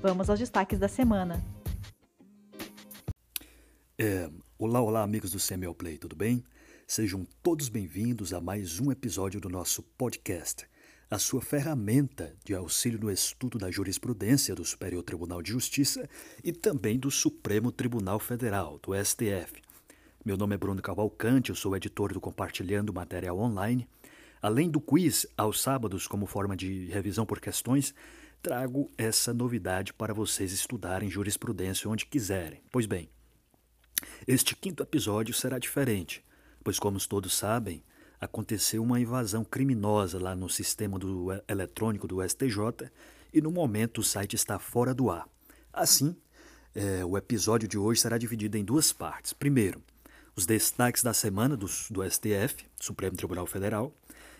Vamos aos destaques da semana. É, olá, olá, amigos do CML Play, tudo bem? Sejam todos bem-vindos a mais um episódio do nosso podcast, a sua ferramenta de auxílio no estudo da jurisprudência do Superior Tribunal de Justiça e também do Supremo Tribunal Federal, do STF. Meu nome é Bruno Cavalcante, eu sou editor do Compartilhando Material Online. Além do quiz aos sábados como forma de revisão por questões, trago essa novidade para vocês estudarem jurisprudência onde quiserem. Pois bem, este quinto episódio será diferente, pois, como todos sabem, aconteceu uma invasão criminosa lá no sistema do eletrônico do STJ e no momento o site está fora do ar. Assim, é, o episódio de hoje será dividido em duas partes. Primeiro, os destaques da semana do, do STF, Supremo Tribunal Federal,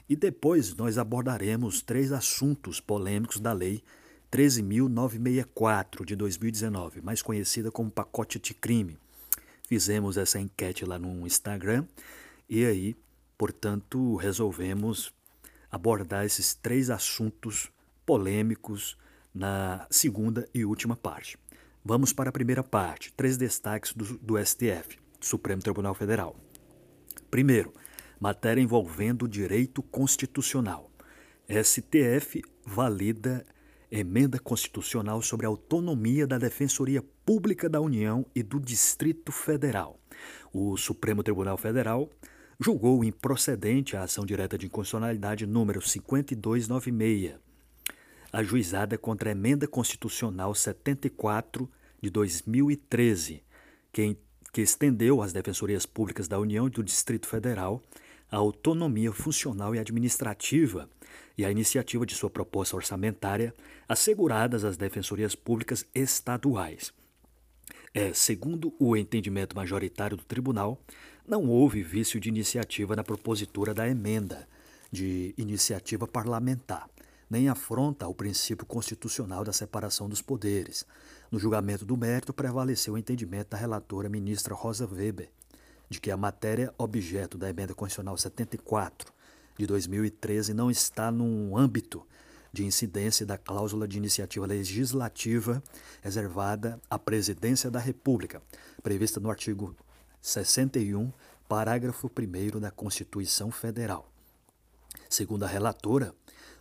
e depois nós abordaremos três assuntos polêmicos da Lei 13.964 de 2019, mais conhecida como pacote de crime. Fizemos essa enquete lá no Instagram e aí, portanto, resolvemos abordar esses três assuntos polêmicos na segunda e última parte. Vamos para a primeira parte, três destaques do, do STF, Supremo Tribunal Federal. Primeiro, matéria envolvendo direito constitucional. STF valida emenda constitucional sobre a autonomia da Defensoria Pública da União e do Distrito Federal. O Supremo Tribunal Federal julgou improcedente a ação direta de inconstitucionalidade número 5296, ajuizada contra a emenda constitucional 74 de 2013, que, que estendeu às defensorias públicas da União e do Distrito Federal a autonomia funcional e administrativa e a iniciativa de sua proposta orçamentária asseguradas às defensorias públicas estaduais. É, segundo o entendimento majoritário do tribunal, não houve vício de iniciativa na propositura da emenda de iniciativa parlamentar, nem afronta ao princípio constitucional da separação dos poderes. No julgamento do mérito, prevaleceu o entendimento da relatora ministra Rosa Weber, de que a matéria objeto da emenda constitucional 74 de 2013 não está no âmbito de incidência da cláusula de iniciativa legislativa reservada à Presidência da República, prevista no artigo 61, parágrafo 1 da Constituição Federal. Segundo a relatora,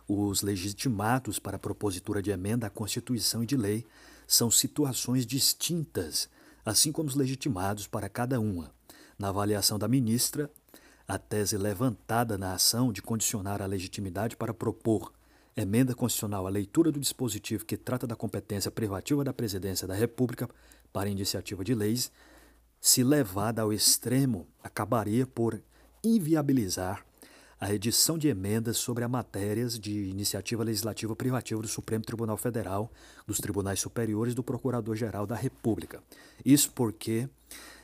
os legitimados para a propositura de emenda à Constituição e de lei são situações distintas, assim como os legitimados para cada uma. Na avaliação da ministra, a tese levantada na ação de condicionar a legitimidade para propor emenda constitucional à leitura do dispositivo que trata da competência privativa da Presidência da República para iniciativa de leis, se levada ao extremo, acabaria por inviabilizar a edição de emendas sobre as matérias de iniciativa legislativa privativa do Supremo Tribunal Federal, dos Tribunais Superiores e do Procurador-Geral da República. Isso porque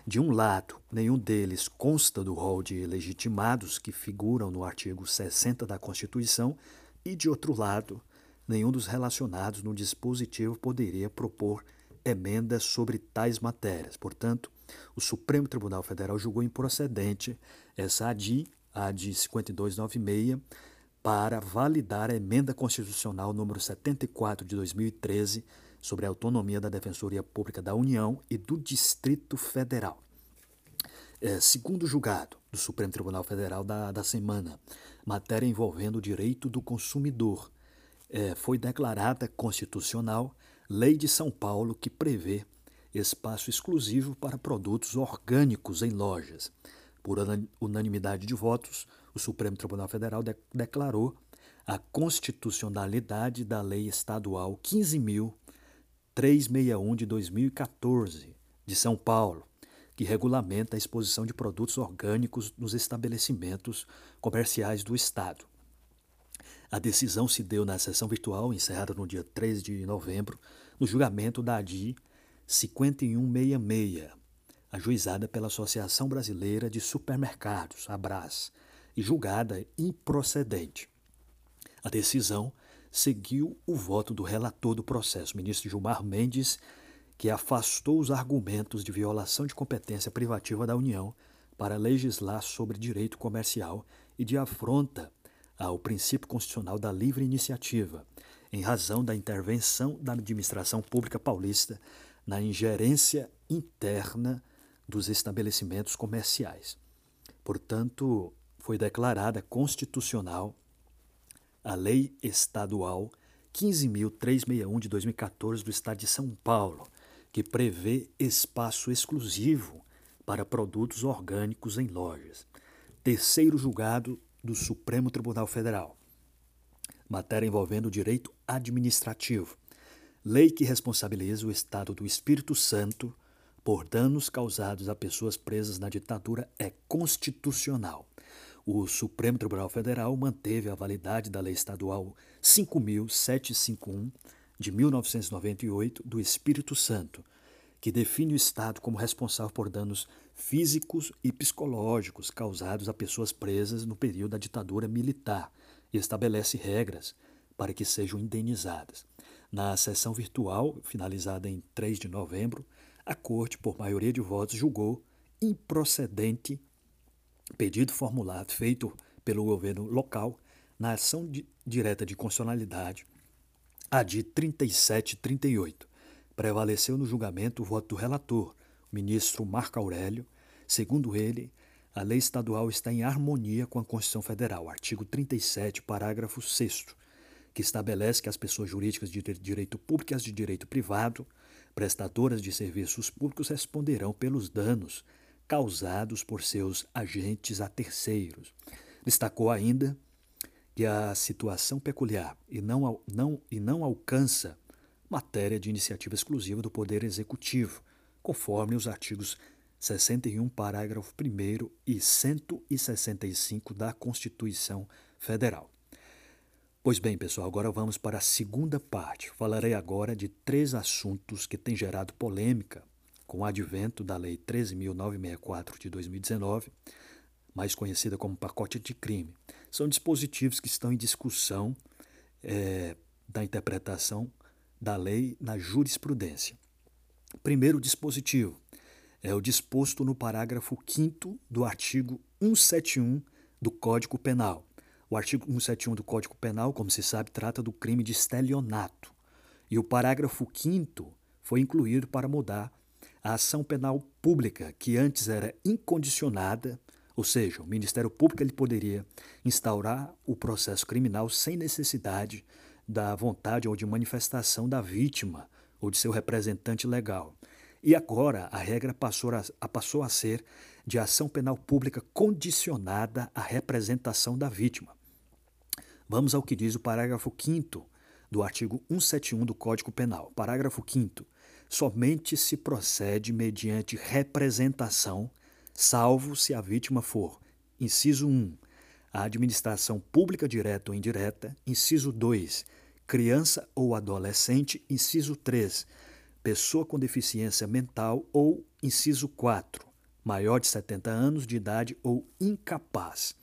de um lado, nenhum deles consta do rol de legitimados que figuram no artigo 60 da Constituição, e de outro lado, nenhum dos relacionados no dispositivo poderia propor emendas sobre tais matérias. Portanto, o Supremo Tribunal Federal julgou improcedente essa ADI, a ADI 5296, para validar a emenda constitucional número 74 de 2013 sobre a autonomia da Defensoria Pública da União e do Distrito Federal. É, segundo julgado do Supremo Tribunal Federal da, da semana, matéria envolvendo o direito do consumidor, é, foi declarada constitucional Lei de São Paulo que prevê espaço exclusivo para produtos orgânicos em lojas. Por unanimidade de votos, o Supremo Tribunal Federal de declarou a constitucionalidade da Lei Estadual 15.000 361 de 2014, de São Paulo, que regulamenta a exposição de produtos orgânicos nos estabelecimentos comerciais do Estado. A decisão se deu na sessão virtual, encerrada no dia 3 de novembro, no julgamento da ADI 5166, ajuizada pela Associação Brasileira de Supermercados, ABRAS, e julgada improcedente. A decisão seguiu o voto do relator do processo, ministro Gilmar Mendes, que afastou os argumentos de violação de competência privativa da União para legislar sobre direito comercial e de afronta ao princípio constitucional da livre iniciativa, em razão da intervenção da administração pública paulista na ingerência interna dos estabelecimentos comerciais. Portanto, foi declarada constitucional a Lei Estadual 15.361 de 2014 do Estado de São Paulo, que prevê espaço exclusivo para produtos orgânicos em lojas. Terceiro julgado do Supremo Tribunal Federal. Matéria envolvendo o direito administrativo. Lei que responsabiliza o Estado do Espírito Santo por danos causados a pessoas presas na ditadura é constitucional. O Supremo Tribunal Federal manteve a validade da Lei Estadual 5.751 de 1998 do Espírito Santo, que define o Estado como responsável por danos físicos e psicológicos causados a pessoas presas no período da ditadura militar e estabelece regras para que sejam indenizadas. Na sessão virtual, finalizada em 3 de novembro, a Corte, por maioria de votos, julgou improcedente pedido formulado feito pelo governo local na ação de, direta de constitucionalidade, a de 3738. Prevaleceu no julgamento o voto do relator, o ministro Marco Aurélio. Segundo ele, a lei estadual está em harmonia com a Constituição Federal, artigo 37, parágrafo 6 que estabelece que as pessoas jurídicas de direito público e as de direito privado prestadoras de serviços públicos responderão pelos danos causados por seus agentes a terceiros. Destacou ainda que a situação peculiar e não, não, e não alcança matéria de iniciativa exclusiva do Poder Executivo, conforme os artigos 61, parágrafo 1 e 165 da Constituição Federal. Pois bem, pessoal, agora vamos para a segunda parte. Falarei agora de três assuntos que têm gerado polêmica com o advento da Lei 13.964 de 2019, mais conhecida como pacote de crime. São dispositivos que estão em discussão é, da interpretação da lei na jurisprudência. Primeiro dispositivo é o disposto no parágrafo 5 do artigo 171 do Código Penal o artigo 171 do Código Penal, como se sabe, trata do crime de estelionato. E o parágrafo 5 foi incluído para mudar a ação penal pública, que antes era incondicionada, ou seja, o Ministério Público ele poderia instaurar o processo criminal sem necessidade da vontade ou de manifestação da vítima ou de seu representante legal. E agora a regra passou a, passou a ser de ação penal pública condicionada à representação da vítima. Vamos ao que diz o parágrafo 5 do artigo 171 do Código Penal. Parágrafo 5 Somente se procede mediante representação, salvo se a vítima for, inciso 1, a administração pública direta ou indireta, inciso 2, criança ou adolescente, inciso 3, pessoa com deficiência mental ou, inciso 4, maior de 70 anos de idade ou incapaz.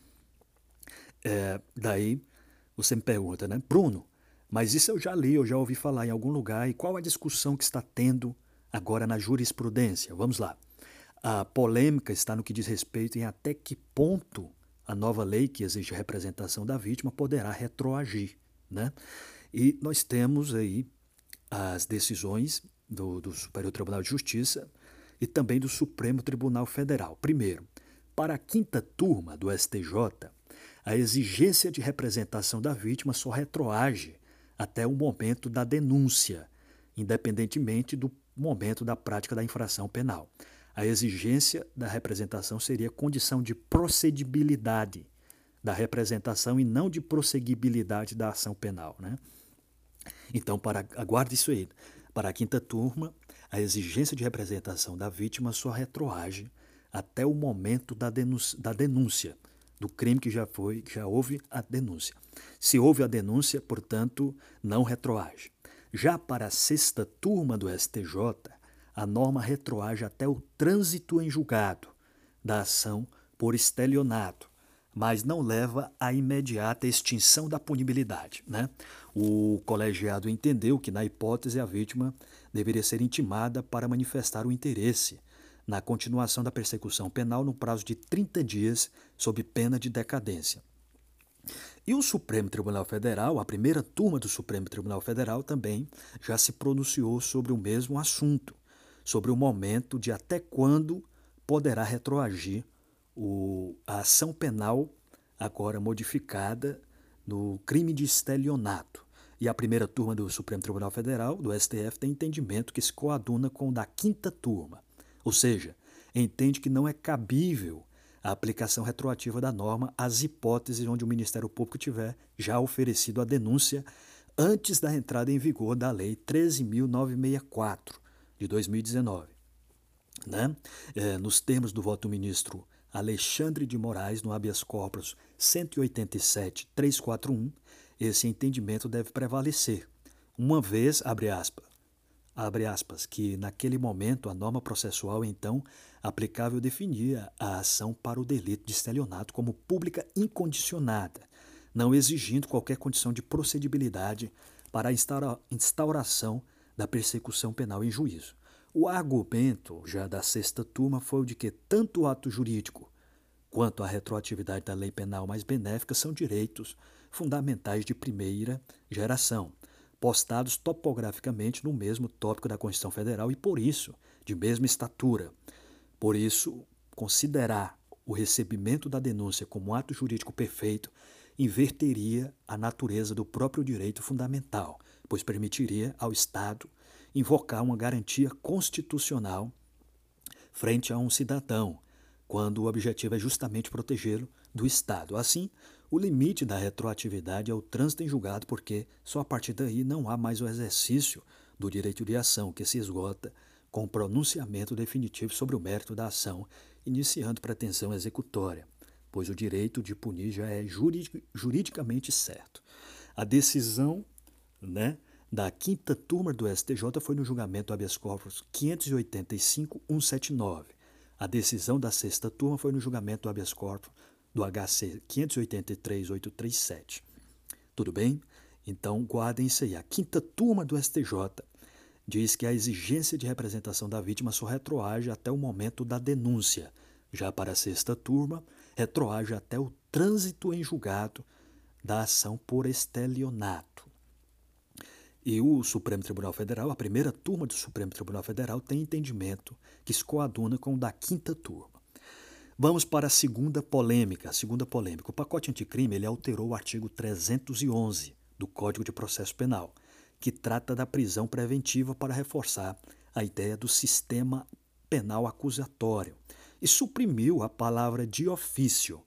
É, daí você me pergunta, né? Bruno, mas isso eu já li, eu já ouvi falar em algum lugar, e qual a discussão que está tendo agora na jurisprudência? Vamos lá. A polêmica está no que diz respeito em até que ponto a nova lei que exige representação da vítima poderá retroagir, né? E nós temos aí as decisões do, do Superior Tribunal de Justiça e também do Supremo Tribunal Federal. Primeiro, para a quinta turma do STJ, a exigência de representação da vítima só retroage até o momento da denúncia, independentemente do momento da prática da infração penal. A exigência da representação seria condição de procedibilidade da representação e não de prosseguibilidade da ação penal. Né? Então, para, aguarde isso aí. Para a quinta turma, a exigência de representação da vítima só retroage até o momento da denúncia, da denúncia do crime que já foi, que já houve a denúncia. Se houve a denúncia, portanto, não retroage. Já para a sexta turma do STJ, a norma retroage até o trânsito em julgado da ação por estelionato, mas não leva à imediata extinção da punibilidade. Né? O colegiado entendeu que, na hipótese, a vítima deveria ser intimada para manifestar o interesse na continuação da persecução penal no prazo de 30 dias, sob pena de decadência. E o Supremo Tribunal Federal, a primeira turma do Supremo Tribunal Federal também já se pronunciou sobre o mesmo assunto, sobre o momento de até quando poderá retroagir o, a ação penal agora modificada no crime de estelionato. E a primeira turma do Supremo Tribunal Federal, do STF, tem entendimento que se coaduna com o da quinta turma. Ou seja, entende que não é cabível a aplicação retroativa da norma às hipóteses onde o Ministério Público tiver já oferecido a denúncia antes da entrada em vigor da Lei 13.964 de 2019. Né? É, nos termos do voto do ministro Alexandre de Moraes, no habeas corpus 187.341, esse entendimento deve prevalecer, uma vez, abre aspas, abre aspas, que naquele momento a norma processual então aplicável definia a ação para o delito de estelionato como pública incondicionada, não exigindo qualquer condição de procedibilidade para a instauração da persecução penal em juízo. O argumento já da sexta turma foi o de que tanto o ato jurídico quanto a retroatividade da lei penal mais benéfica são direitos fundamentais de primeira geração postados topograficamente no mesmo tópico da Constituição Federal e, por isso, de mesma estatura. Por isso, considerar o recebimento da denúncia como ato jurídico perfeito inverteria a natureza do próprio direito fundamental, pois permitiria ao Estado invocar uma garantia constitucional frente a um cidadão, quando o objetivo é justamente protegê-lo do Estado. Assim, o limite da retroatividade é o trânsito em julgado, porque só a partir daí não há mais o exercício do direito de ação, que se esgota com o pronunciamento definitivo sobre o mérito da ação, iniciando pretensão executória, pois o direito de punir já é juridicamente certo. A decisão né, da quinta turma do STJ foi no julgamento habeas corpus 585-179. A decisão da sexta turma foi no julgamento do habeas corpus do HC 583-837. Tudo bem? Então guardem isso aí. A quinta turma do STJ diz que a exigência de representação da vítima só retroage até o momento da denúncia. Já para a sexta turma, retroage até o trânsito em julgado da ação por estelionato. E o Supremo Tribunal Federal, a primeira turma do Supremo Tribunal Federal, tem entendimento que se coaduna com o da quinta turma. Vamos para a segunda polêmica. A segunda polêmica. O pacote anticrime ele alterou o artigo 311 do Código de Processo Penal, que trata da prisão preventiva para reforçar a ideia do sistema penal acusatório e suprimiu a palavra de ofício.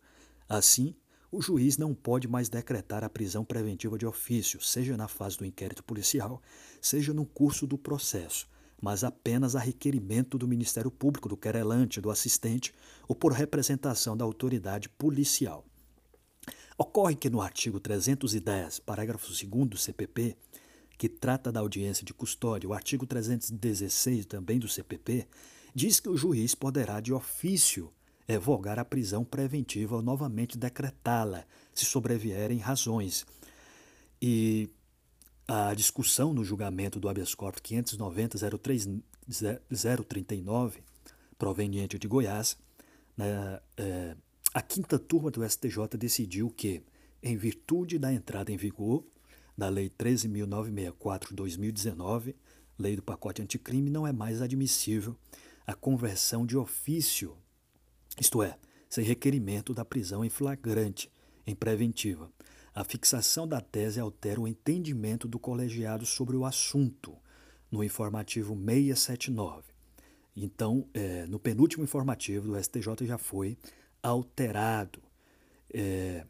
Assim, o juiz não pode mais decretar a prisão preventiva de ofício, seja na fase do inquérito policial, seja no curso do processo, mas apenas a requerimento do Ministério Público, do querelante, do assistente ou por representação da autoridade policial. Ocorre que no artigo 310, parágrafo 2 do CPP, que trata da audiência de custódia, o artigo 316 também do CPP, diz que o juiz poderá de ofício revogar a prisão preventiva ou novamente decretá-la, se sobrevierem razões. E a discussão no julgamento do habeas corpus 590-039, proveniente de Goiás, né, é, a quinta turma do STJ decidiu que, em virtude da entrada em vigor da Lei 13.964-2019, Lei do Pacote Anticrime, não é mais admissível a conversão de ofício, isto é, sem requerimento da prisão em flagrante, em preventiva, a fixação da tese altera o entendimento do colegiado sobre o assunto, no informativo 679. Então, é, no penúltimo informativo do STJ já foi alterado. É,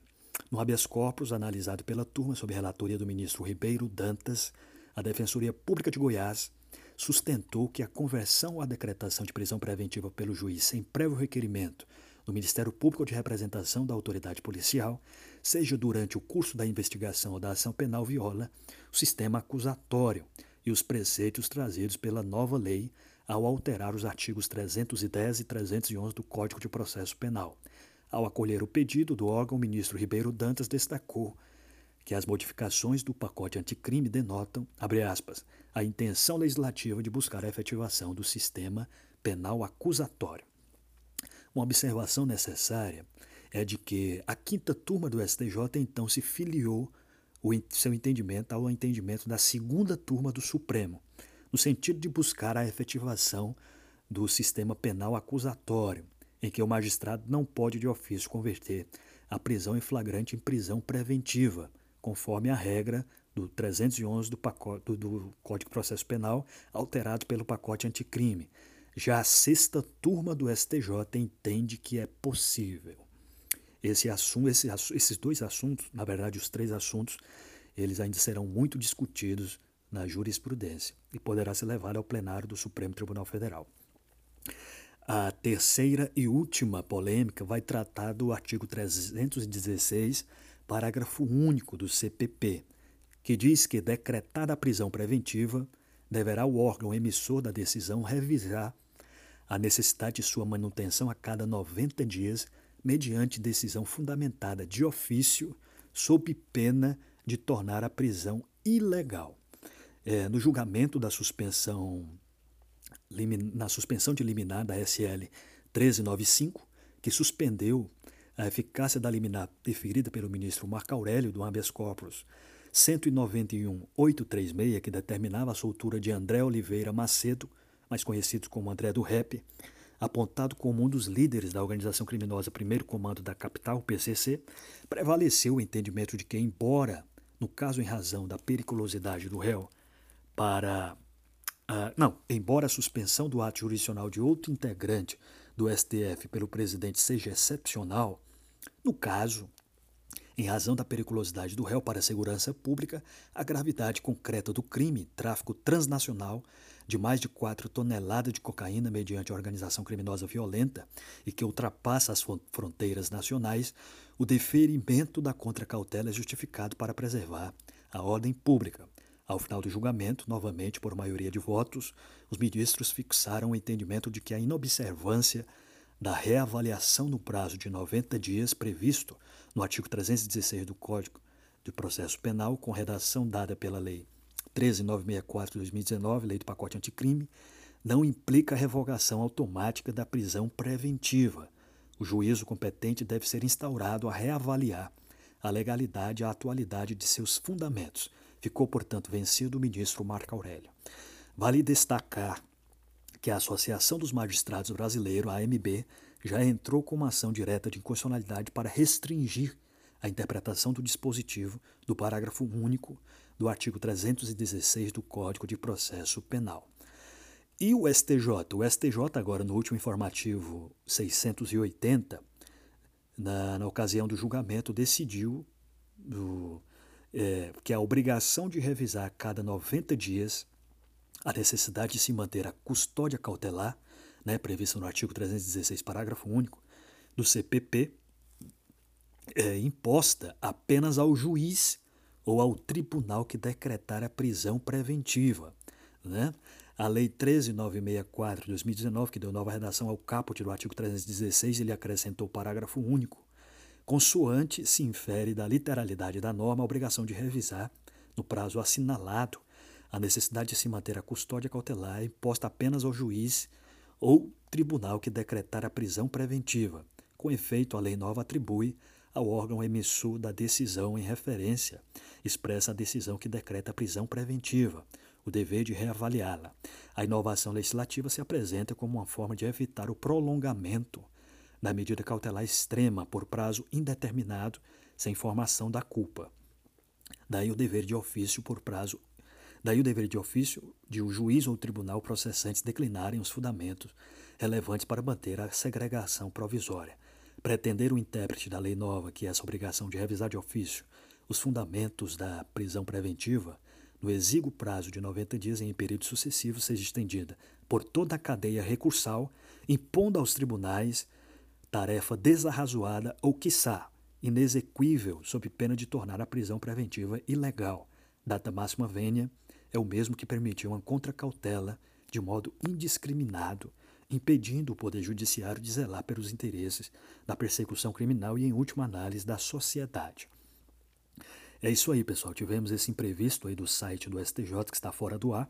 no habeas corpus, analisado pela turma sob relatoria do ministro Ribeiro Dantas, a Defensoria Pública de Goiás sustentou que a conversão a decretação de prisão preventiva pelo juiz sem prévio requerimento do Ministério Público de representação da autoridade policial, seja durante o curso da investigação ou da ação penal viola o sistema acusatório e os preceitos trazidos pela nova lei ao alterar os artigos 310 e 311 do Código de Processo Penal. Ao acolher o pedido do órgão, o ministro Ribeiro Dantas destacou que as modificações do pacote anticrime denotam, abre aspas, a intenção legislativa de buscar a efetivação do sistema penal acusatório. Uma observação necessária é de que a quinta turma do STJ então se filiou o seu entendimento ao entendimento da segunda turma do Supremo, no sentido de buscar a efetivação do sistema penal acusatório, em que o magistrado não pode de ofício converter a prisão em flagrante em prisão preventiva, conforme a regra do 311 do, pacote, do, do Código de Processo Penal, alterado pelo pacote anticrime. Já a sexta turma do STJ entende que é possível. Esse assunto, esse, esses dois assuntos, na verdade os três assuntos, eles ainda serão muito discutidos na jurisprudência e poderá ser levado ao plenário do Supremo Tribunal Federal. A terceira e última polêmica vai tratar do artigo 316, parágrafo único do CPP, que diz que, decretada a prisão preventiva, deverá o órgão emissor da decisão revisar a necessidade de sua manutenção a cada 90 dias, mediante decisão fundamentada de ofício, sob pena de tornar a prisão ilegal. É, no julgamento da suspensão, na suspensão de liminar da SL 1395, que suspendeu a eficácia da liminar deferida pelo ministro Marco Aurélio do habeas corpus 191.836, que determinava a soltura de André Oliveira Macedo, mais conhecido como André do Rep, apontado como um dos líderes da organização criminosa Primeiro Comando da Capital, PCC, prevaleceu o entendimento de que, embora, no caso em razão da periculosidade do réu, para. Uh, não, embora a suspensão do ato jurisdicional de outro integrante do STF pelo presidente seja excepcional, no caso, em razão da periculosidade do réu para a segurança pública, a gravidade concreta do crime, tráfico transnacional de mais de 4 toneladas de cocaína mediante organização criminosa violenta e que ultrapassa as fronteiras nacionais, o deferimento da contracautela é justificado para preservar a ordem pública. Ao final do julgamento, novamente por maioria de votos, os ministros fixaram o entendimento de que a inobservância da reavaliação no prazo de 90 dias previsto no artigo 316 do Código de Processo Penal, com redação dada pela Lei 13964 de 2019, Lei do Pacote Anticrime, não implica revogação automática da prisão preventiva. O juízo competente deve ser instaurado a reavaliar a legalidade e a atualidade de seus fundamentos. Ficou, portanto, vencido o ministro Marco Aurélio. Vale destacar que a Associação dos Magistrados Brasileiros, a AMB, já entrou com uma ação direta de inconstitucionalidade para restringir a interpretação do dispositivo do parágrafo único do artigo 316 do Código de Processo Penal. E o STJ? O STJ, agora no último informativo 680, na, na ocasião do julgamento, decidiu do, é, que a obrigação de revisar a cada 90 dias a necessidade de se manter a custódia cautelar, né, prevista no artigo 316, parágrafo único, do CPP, é imposta apenas ao juiz ou ao tribunal que decretar a prisão preventiva. Né? A Lei 13964 de 2019, que deu nova redação ao caput do artigo 316, ele acrescentou o parágrafo único. Consoante se infere da literalidade da norma a obrigação de revisar, no prazo assinalado, a necessidade de se manter a custódia cautelar é imposta apenas ao juiz ou tribunal que decretar a prisão preventiva. Com efeito, a lei nova atribui ao órgão emissor da decisão em referência, expressa a decisão que decreta a prisão preventiva, o dever de reavaliá-la. A inovação legislativa se apresenta como uma forma de evitar o prolongamento da medida cautelar extrema por prazo indeterminado sem formação da culpa. Daí o dever de ofício por prazo Daí o dever de ofício de o um juiz ou tribunal processantes declinarem os fundamentos relevantes para manter a segregação provisória. Pretender o intérprete da lei nova que essa obrigação de revisar de ofício os fundamentos da prisão preventiva, no exíguo prazo de 90 dias em período sucessivo, seja estendida por toda a cadeia recursal, impondo aos tribunais tarefa desarrazoada ou, quiçá, inexequível, sob pena de tornar a prisão preventiva ilegal. Data máxima vênia é o mesmo que permitiu uma contracautela de modo indiscriminado, impedindo o Poder Judiciário de zelar pelos interesses da persecução criminal e, em última análise, da sociedade. É isso aí, pessoal. Tivemos esse imprevisto aí do site do STJ que está fora do ar,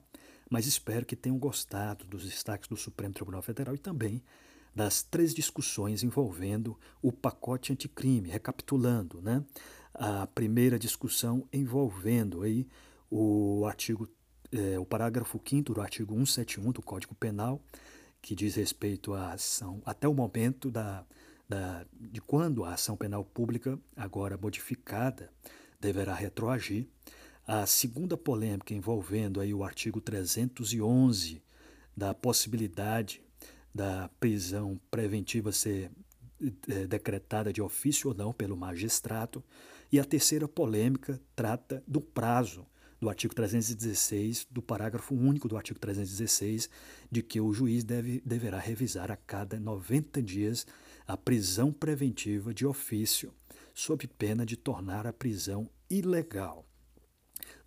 mas espero que tenham gostado dos destaques do Supremo Tribunal Federal e também das três discussões envolvendo o pacote anticrime. Recapitulando, né? A primeira discussão envolvendo aí o artigo, é, o parágrafo 5 do artigo 171 do Código Penal, que diz respeito à ação até o momento da, da, de quando a ação penal pública, agora modificada, deverá retroagir. A segunda polêmica envolvendo aí o artigo 311 da possibilidade da prisão preventiva ser é, decretada de ofício ou não pelo magistrado. E a terceira polêmica trata do prazo do artigo 316, do parágrafo único do artigo 316, de que o juiz deve, deverá revisar a cada 90 dias a prisão preventiva de ofício, sob pena de tornar a prisão ilegal.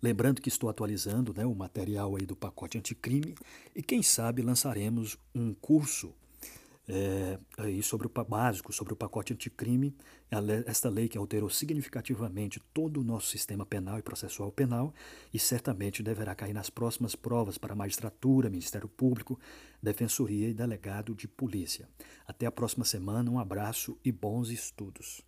Lembrando que estou atualizando né, o material aí do pacote anticrime e quem sabe lançaremos um curso é, aí sobre o básico, sobre o pacote anticrime, esta lei que alterou significativamente todo o nosso sistema penal e processual penal e certamente deverá cair nas próximas provas para magistratura, Ministério Público, Defensoria e Delegado de Polícia. Até a próxima semana, um abraço e bons estudos.